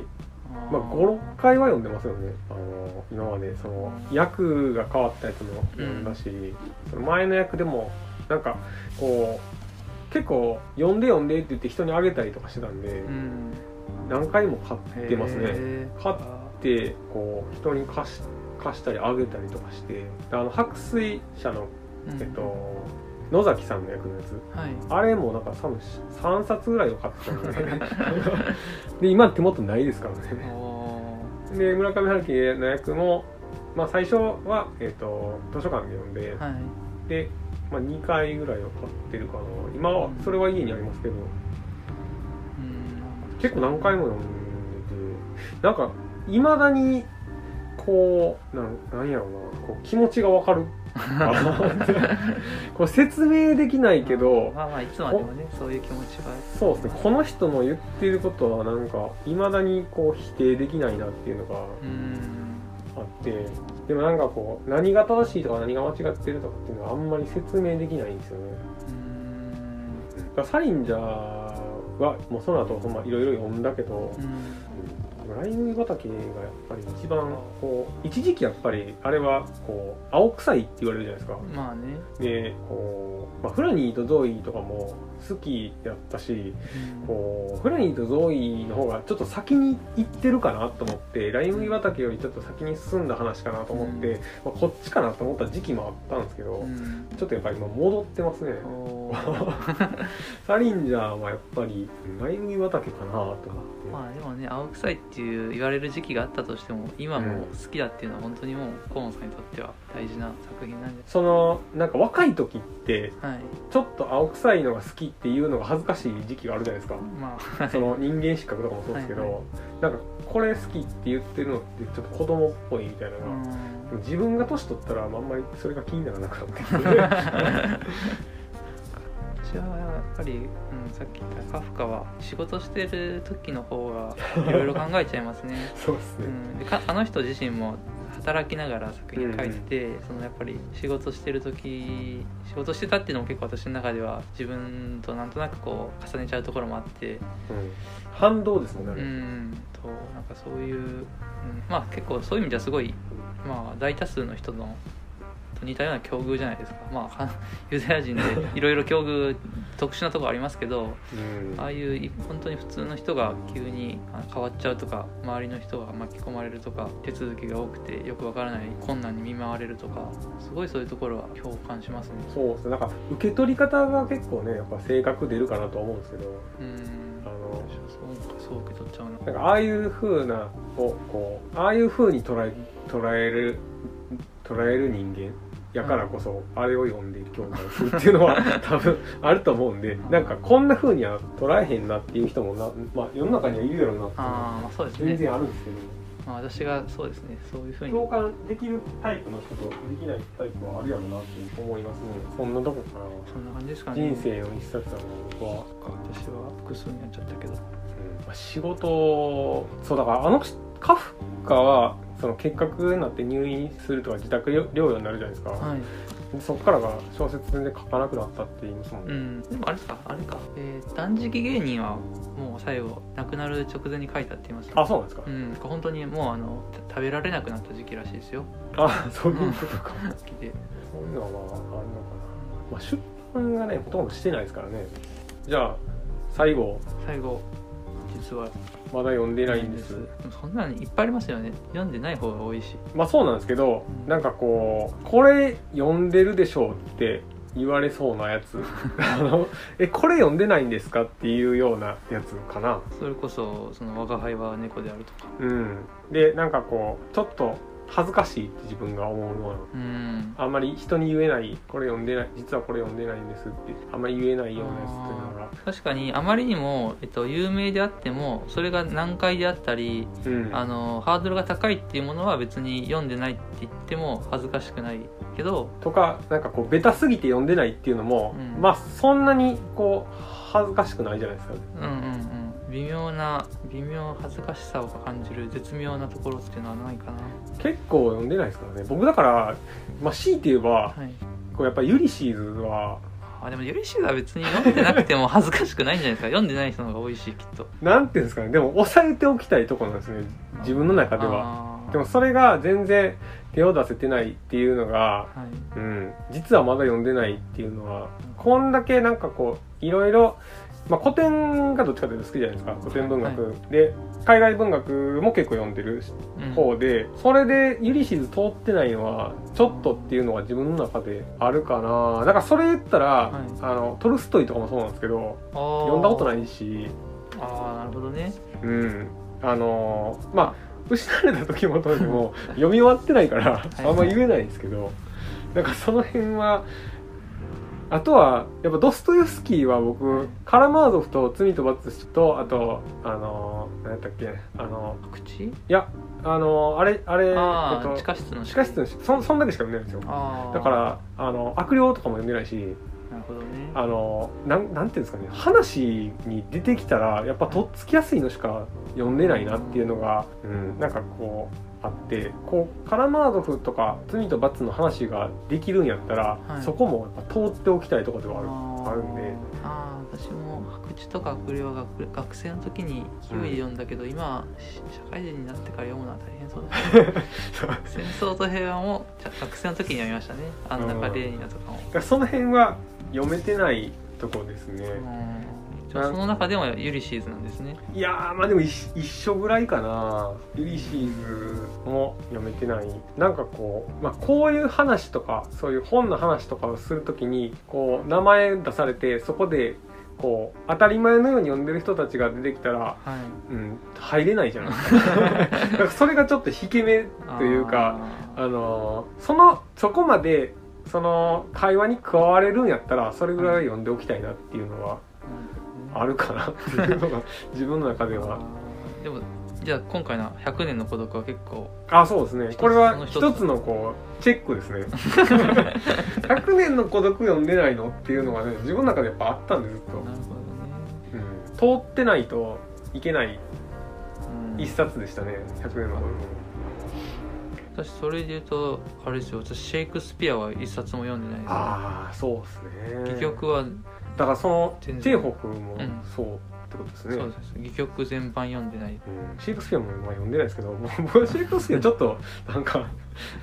まあ、56回は読んでますよね。あの今までその役が変わったやつも読んだし、その前の役でもなんかこう結構読んで読んでって言って人にあげたりとかしてたんで、うん。何回も買ってますね。買ってこう人に貸し貸したりあげたりとかしてあの白水社の、うん。えっと、野崎さんの役のやつ。はい。あれもなんか多分3冊ぐらいを買ってたんで で今手元ないですからね。で村上春樹の役も、まあ、最初は、えー、と図書館で読んで、はい。で、まあ、2回ぐらいは買ってるかな。今はそれは家にありますけど。うん。結構何回も読んでてなんかいまだにこうなんなんやろうなこう気持ちがわかる こう説明できないけどまあまあいつまでもねそういう気持ちがそうですね。この人の言ってることはなんかいまだにこう否定できないなっていうのがうん。あってでもなんかこう何が正しいとか何が間違ってるとかっていうのはあんまり説明できないんですよね。うん。だからサリンジャーはもうその後ほんまいろいろ読んだけどうんライ麦畑がやっぱり一番こう一時期やっぱりあれはこう青臭いって言われるじゃないですか。まあね。でこう、まあ、フラニーとゾーイとかも好きやったしうん。こうフラニーとゾーイの方がちょっと先に行ってるかなと思ってライ麦畑よりちょっと先に進んだ話かなと思って、うん。まあ、こっちかなと思った時期もあったんですけど、うん。ちょっとやっぱり今戻ってますね。サリンジャーはやっぱりライ麦畑かなと思って、まあでもね青臭いっていう言われる時期があったとしても今も好きだっていうのは本当にもう河野さんにとっては大事な作品なんじそのなんか若い時ってはい。ちょっと青臭いのが好きっていうのが恥ずかしい時期があるじゃないですか。まあその人間失格とかもそうですけど、はいはい。なんかこれ好きって言ってるのってちょっと子供っぽいみたいなのが、うん。でも自分が年取ったらあんまりそれが気にならなくなってきて 私はやっぱり、うん、さっき言ったカフカは仕事してる時の方がいろいろ考えちゃいますね、そうですね、うん、でかあの人自身も働きながら作品書いてて、そのやっぱり仕事してる時仕事してたっていうのも結構私の中では自分となんとなくこう重ねちゃうところもあって。うん。反動ですねあうれ、ん。となんかそういう、うん、まあ結構そういう意味ではすごい、まあ、大多数の人のと似たような境遇じゃないですか。まあは ユダヤ人でいろいろ境遇特殊なところありますけどうん。ああいうい本当に普通の人が急にあ変わっちゃうとか周りの人が巻き込まれるとか手続きが多くてよくわからない困難に見舞われるとかすごいそういうところは共感しますね。そうですね。なんか受け取り方が結構ねやっぱ性格出るかなと思うんですけど。うん。あのそう受け取っちゃうな。なんかああいう風なをこうああいう風に捉え捉える捉える人間やからこそ、あれを読んで共感するっていうのは 多分あると思うんでなんかこんな風には捉えへんなっていう人もな、まあ、世の中にはいるやろうなってああまあそうです全ね、然あるんですけど。まあ、私がそうですね。そういうふうに。共感できるタイプの人とできないタイプはあるやろうなって思いますね。そんなとこかそんな感じですかなね。人生の一冊だな僕は、私は複数になっちゃったけど。うん。まあ仕事そうだからあのカフカはその結核になって入院するとか自宅療養になるじゃないですか、はい。でそっからが小説全然書かなくなったって言いますもんね、うん。でもあれかあれか、えー断食芸人はもう最後亡くなる直前に書いたって言いますあそうなんですか、うん。本当にもうあの食べられなくなった時期らしいですよ。あそういうことか、好きで。そういうのはまああるのかな、まあ、出版がねほとんどしてないですからね。じゃあ最後。最後実はまだ読んでないんです。そんなのいっぱいありますよね。読んでない方が多いし。まあそうなんですけど、うん。なんかこうこれ読んでるでしょうって言われそうなやつ。あのえこれ読んでないんですかっていうようなやつかな。それこそその「我が輩は猫である」とか。うん。でなんかこうちょっと恥ずかしいって自分が思うようなうん。あんまり人に言えないこれ読んでない実はこれ読んでないんですってあんまり言えないようなやつっていうのが。確かにあまりにも、えっと、有名であってもそれが難解であったりうん。あのハードルが高いっていうものは別に読んでないって言っても恥ずかしくないけどとかなんかこうベタすぎて読んでないっていうのも、うん。まあそんなにこう恥ずかしくないじゃないですか。うんうんうん微妙な微妙恥ずかしさを感じる絶妙なところっていうのはないかな。結構読んでないですからね。僕だから、まあ、強いて言えばはい。こうやっぱユリシーズはあでもユリシーズは別に読んでなくても恥ずかしくないんじゃないですか。読んでない人の方が多いしきっと。なんていうんですかね。でも抑えておきたいところなんですね。自分の中では。でもそれが全然手を出せてないっていうのが、はい。うん、実はまだ読んでないっていうのはこんだけなんかこういろいろ、まあ、古典がどっちかというと好きじゃないですか古典文学、で海外文学も結構読んでるうん。方で、それでユリシーズ通ってないのはちょっとっていうのが自分の中であるかな。だからそれ言ったら、はい。あのトルストイとかもそうなんですけど読読んだことないいし。ああなるほどね。うん。あのまあ失われた時もとでも 読み終わってないからいあんま言えないんですけどなんかその辺はあとはやっぱドストエフスキーは僕カラマーゾフと罪と罰とあとあの何やったっけあの口？いやあのあれあれああ、えっと地下室の地下室のそそんだけしか読んでないんですよ。だからあの悪霊とかも読んでないしなるほどね。あのなんなんていうんですかね話に出てきたらやっぱとっつきやすいのしか読んでないなっていうのが、うん、なんかこうあってこうカラマーゾフとか罪と罰の話ができるんやったら、はい。そこもやっぱ通っておきたいところではある。あるんで。ああ私も白痴とか悪霊は学学生の時に勢いで読んだけど、今し社会人になってから読むのは大変そうだね。戦争と平和も学生の時に読みましたね。あんなかレーニナとかも、その辺は読めてないところですね、その中でもユリシーズなんですね。いやーまあでも一一緒ぐらいかな。ユリシーズも読めてない。なんかこう、まあ、こういう話とかそういう本の話とかをするときにこう名前出されてそこでこう当たり前のように読んでる人たちが出てきたら、はい。うん、入れないじゃ ないですかだからそれがちょっと引け目というかああのーそのそこまでその会話に加われるんやったらそれぐらいは読んでおきたいなっていうのはーあるかなっていうのが自分の中では。でもじゃあ今回の「100年の孤独」は結構あそうですね。これは一つ。のこうチェックですね。100年の孤独読んでないのっていうのがね自分の中でやっぱあったんでずっと、なるほどね、うん、通ってないといけないうん。一冊でしたね100年の孤独。私それで言うとあれですよ。私シェイクスピアは一冊も読んでないです。ああそうですね。戯曲はだからそのチ全然。ェーホフもうん。そうってことですね。そうです。戯曲全般読んでない。うん、シェイクスピアもまあ読んでないですけどもう 僕はシェイクスピアちょっとなんか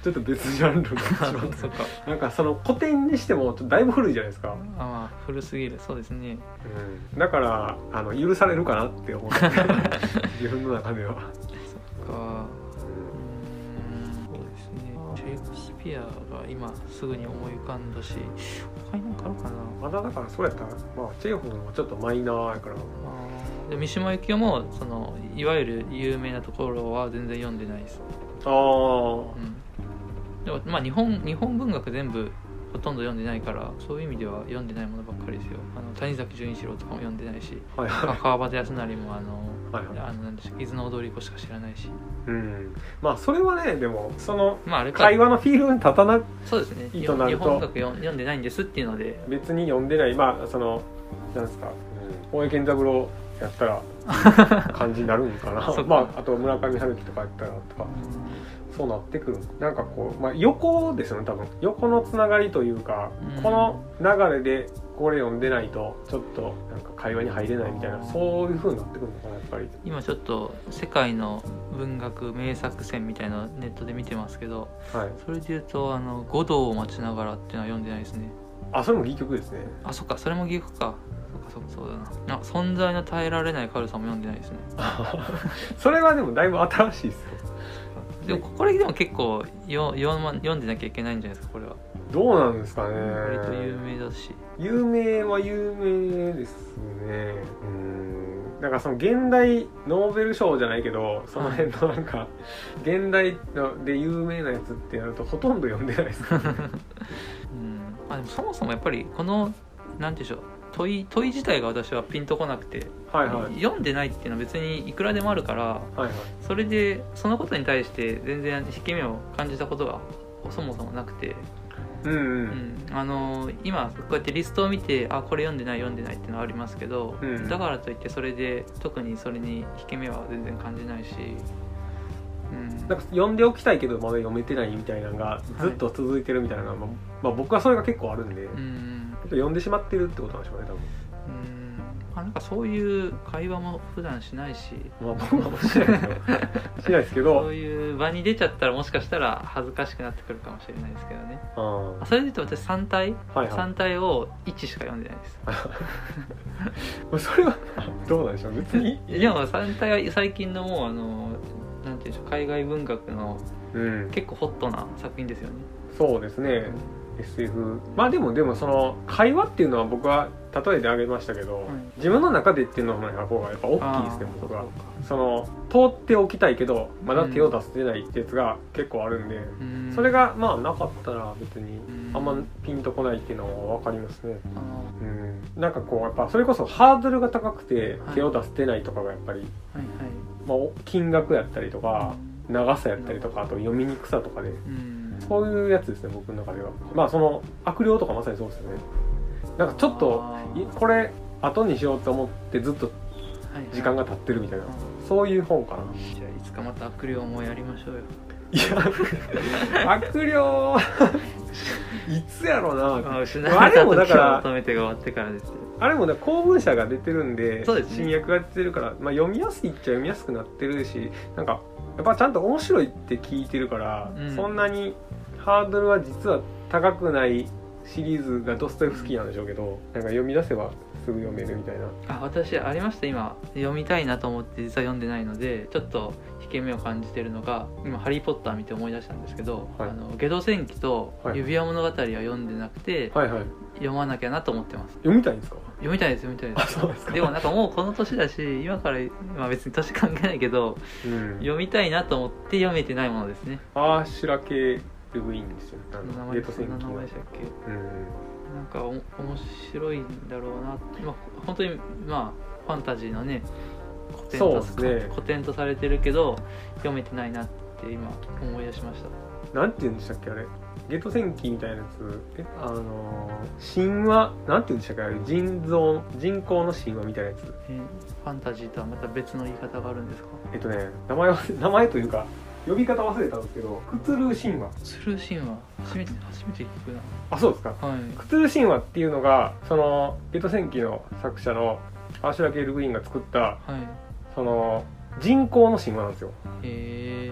ちょっと別ジャンルになってしまって。そっか。なんかその古典にしてもちょっとだいぶ古いじゃないですか、あまあ古すぎる。そうですね。うん、だからあの許されるかなって思って。自分の中では、そっかピアが今すぐに思い浮かんだし他に何かあるかな？まだだからそうやったら、まあ、チェーホンはちょっとマイナーやから。で三島由紀夫もそのいわゆる有名なところは全然読んでないです、ああうん、でもまあ日本日本文学全部ほとんど読んでないからそういう意味では読んでないものばっかりですよ。あの谷崎潤一郎とかも読んでないしはいはい。川端康成もあのはいはい。あのなんでしょう伊豆の踊り子しか知らないし。うん。まあそれはねでもその会話のフィールドに立たなそうですね。いいとなると。日本学読ん読んでないんですっていうので。別に読んでない。まあそのなんですか。うん。大江健三郎やったら 感じになるんかな。まああと村上春樹とかやったらとかそうなってくる。なんかこう、まあ、横ですよね多分。横のつながりというか、うん。この流れでこれ読んでないとちょっとなんか会話に入れないみたいなそういう風になってくるのかなやっぱり。今ちょっと世界の文学名作選みたいなネットで見てますけどはい。それで言うと「あの五道を待ちながら」っていうのは読んでないですね。あそれも戯曲ですね。あそっか。それも戯曲か。そっかそっかそうだな。あ存在の耐えられない軽さも読んでないですね。それはでもだいぶ新しいですよでもこれでも結構よ読ま読んでなきゃいけないんじゃないですかこれは。どうなんですかね。割と有名だし。有名は有名ですね。うん。だからその現代ノーベル賞じゃないけどその辺のなんか現代ので有名なやつってやるとほとんど読んでないです うん。あでもそもそもやっぱりこのなんていうんでしょう問い問い自体が私はピンとこなくて、はいはい。読んでないっていうのは別にいくらでもあるからはいはい。それでそのことに対して全然引け目を感じたことがそもそもなくて、うんううん。ん、あの今こうやってリストを見てあこれ読んでない読んでないっていうのはありますけど、うんだからといってそれで特にそれに引け目は全然感じないし、うん、なんか読んでおきたいけどまだ読めてないみたいなのがずっと続いてるみたいなのが、まあまあ、僕はそれが結構あるんで、うん読んでしまってるってことなんでしょうねうん。まあなんかそういう会話も普段しないし。多分まあ僕はしないですけど。しないですけど。そういう場に出ちゃったらもしかしたら恥ずかしくなってくるかもしれないですけどね。ああそれで言うと私3体、はいはい。3体を1しか読んでないです。あ それはどうなんでしょう？別にいや3体は最近のもうあのなんていうんでしょう海外文学のうん。結構ホットな作品ですよね。そうですね SF まあでもでもその会話っていうのは僕は例えで挙げましたけど、自分の中でっていうのの方がやっぱ大きいですね僕は。その通っておきたいけどまだ手を出せてないってやつが結構あるんで、うん。それがまあなかったら別にうん。あんまピンとこないっていうのは分かりますね、あのうん、なんかこうやっぱそれこそハードルが高くてはい。手を出せてないとかがやっぱり、はいまあ、金額やったりとかはい長さやったりとかあと読みにくさとかでうんそういうやつですね僕の中では。まあその悪霊とかまさにそうですよね。なんかちょっとこれ後にしようと思ってずっとはい時間が経ってるみたいな。あそういう本かな。じゃあいつかまた悪霊もやりましょうよ。いや悪霊 いつやろうな。あれたあれもだ時からを求めてが終わってからですよあれもね公文社が出てるんでね新訳が出てるから、まあ、読みやすいっちゃ読みやすくなってるしなんかやっぱちゃんと面白いって聞いてるから、うん。そんなにハードルは実は高くないシリーズがドストエフスキーなんでしょうけどなんか読み出せばすぐ読めるみたいな。あ私ありました今。読みたいなと思って実は読んでないのでちょっと引け目を感じてるのが今「ハリー・ポッター」見て思い出したんですけど「はい。あのゲド戦記」と「はい。指輪物語」は読んでなくて、はいはい。読まなきゃなと思ってます。読みたいんですか？読みたいです読みたいであすそうですか。でもなんかもうこの年だし今から、まあ、別に年関係ないけどうん。読みたいなと思って読めてないものですね。ああ白系ルブインですよあのゲート戦記の。名前でしたっけ？うん。なんかお面白いんだろうなまあ本当にまあファンタジーのね古典とね。古典とされてるけど読めてないなって今思い出しました。なんて言うんでしたっけあれ？ゲート戦記みたいなやつ？えあのー神話？なんて言うんでしたっけあれ？人造人工の神話みたいなやつ？えファンタジーとはまた別の言い方があるんですか？えっとね名前忘れ名前というか呼び方忘れたんですけどクトゥルー神話。スルー神話。初めて初めて聞くな。あそうですか。はい。クトゥルー神話っていうのがそのゲート戦記の作者のアーシュラ・ケール・グリーンが作ったはい。その人工の神話なんですよ。へえ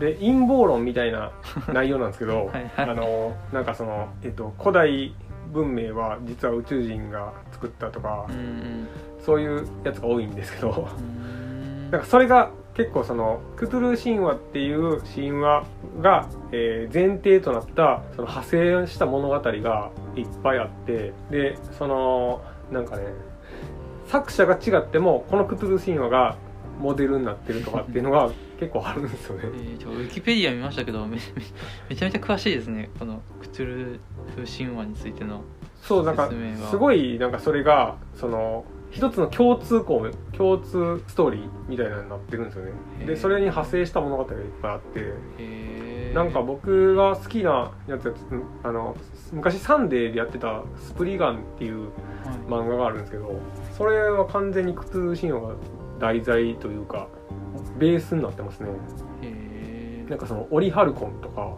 で陰謀論みたいな 内容なんですけどはいはい。あのなんかその、えっと、古代文明は実は宇宙人が作ったとか、うんうん。そういうやつが多いんですけどうーん。なんかそれが結構そのクトゥルー神話っていう神話が、えー前提となったその派生した物語がいっぱいあってでそのなんかね作者が違ってもこのクトゥルー神話がモデルになってるとかっていうのが 結構あるんですよねえ。ー、ちょウィキペディア見ましたけどめめめちゃめちゃ詳しいですねこのクトゥルフ神話についてのそうなんかすごいなんかそれがその一つの共通項共通ストーリーみたいなのになってるんですよね。でそれに派生した物語がいっぱいあって。なんか僕が好きなやつあの昔サンデーでやってた「スプリガン」っていうは漫画があるんですけどそれは完全にクトゥルー神話が題材というかベースになってますね。なんかそのオリハルコンとか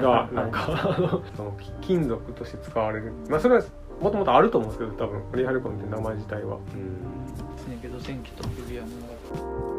がなんか 金属として使われる。まあそれはもともとあると思うんですけど多分オリハルコンって名前自体は、常ゲド戦記と指輪物語